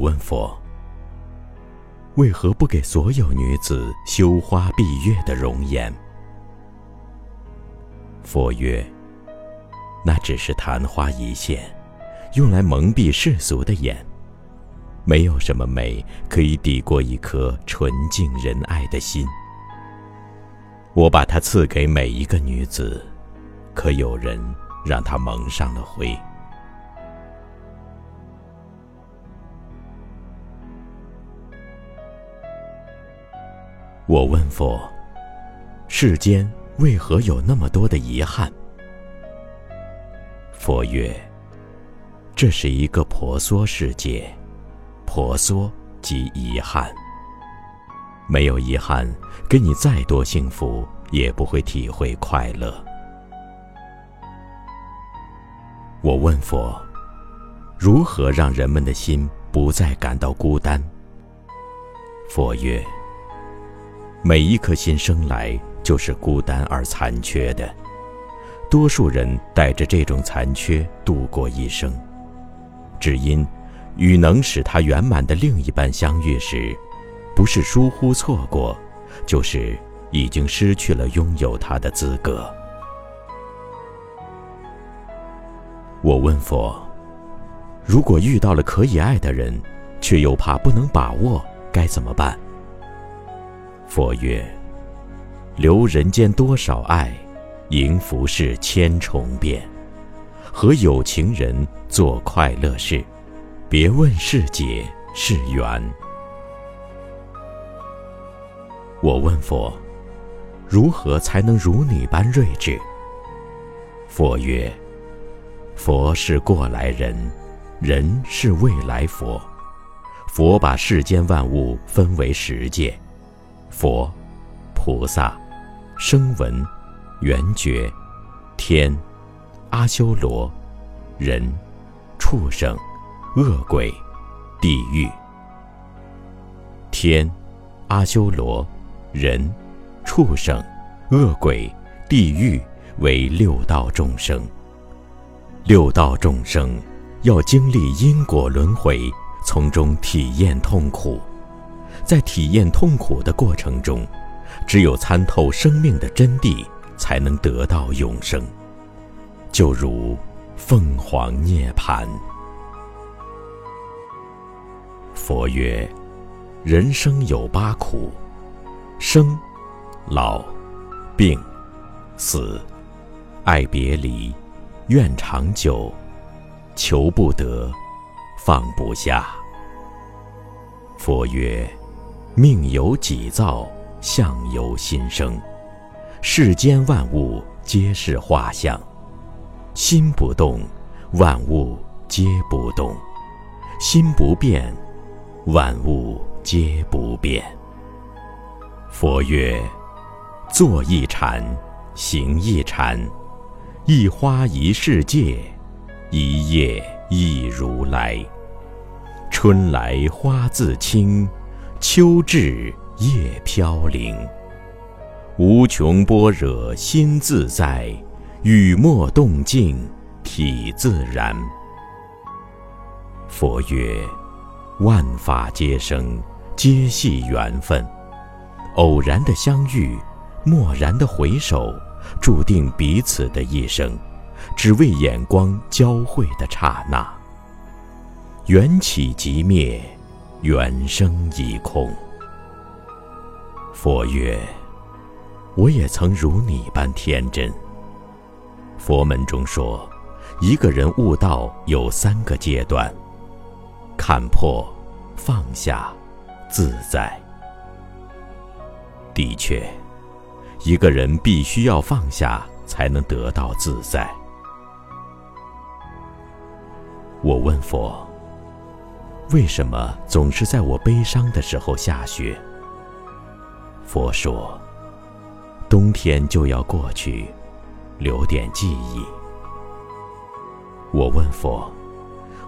问佛：为何不给所有女子羞花闭月的容颜？佛曰：那只是昙花一现，用来蒙蔽世俗的眼。没有什么美可以抵过一颗纯净仁爱的心。我把它赐给每一个女子，可有人让她蒙上了灰。我问佛：世间为何有那么多的遗憾？佛曰：这是一个婆娑世界，婆娑即遗憾。没有遗憾，给你再多幸福，也不会体会快乐。我问佛：如何让人们的心不再感到孤单？佛曰：每一颗心生来就是孤单而残缺的，多数人带着这种残缺度过一生，只因与能使他圆满的另一半相遇时。不是疏忽错过，就是已经失去了拥有他的资格。我问佛：如果遇到了可以爱的人，却又怕不能把握，该怎么办？佛曰：留人间多少爱，迎浮世千重变。和有情人做快乐事，别问是劫是缘。我问佛：“如何才能如你般睿智？”佛曰：“佛是过来人，人是未来佛。佛把世间万物分为十界：佛、菩萨、声闻、缘觉、天、阿修罗、人、畜生、恶鬼、地狱。天、阿修罗。”人、畜生、恶鬼、地狱为六道众生。六道众生要经历因果轮回，从中体验痛苦。在体验痛苦的过程中，只有参透生命的真谛，才能得到永生。就如凤凰涅槃。佛曰：人生有八苦。生、老、病、死、爱别离、怨长久、求不得、放不下。佛曰：命由己造，相由心生。世间万物皆是画像，心不动，万物皆不动；心不变，万物皆不变。佛曰：“坐一禅，行一禅，一花一世界，一叶一如来。春来花自青，秋至叶飘零。无穷般若心自在，雨墨动静体自然。”佛曰：“万法皆生，皆系缘分。”偶然的相遇，蓦然的回首，注定彼此的一生，只为眼光交汇的刹那。缘起即灭，缘生已空。佛曰：“我也曾如你般天真。”佛门中说，一个人悟道有三个阶段：看破、放下、自在。的确，一个人必须要放下，才能得到自在。我问佛：为什么总是在我悲伤的时候下雪？佛说：冬天就要过去，留点记忆。我问佛：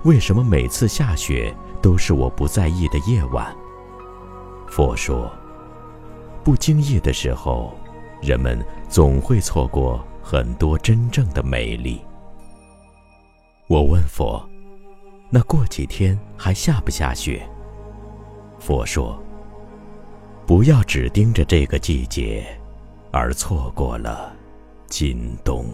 为什么每次下雪都是我不在意的夜晚？佛说。不经意的时候，人们总会错过很多真正的美丽。我问佛：那过几天还下不下雪？佛说：“不要只盯着这个季节，而错过了今冬。”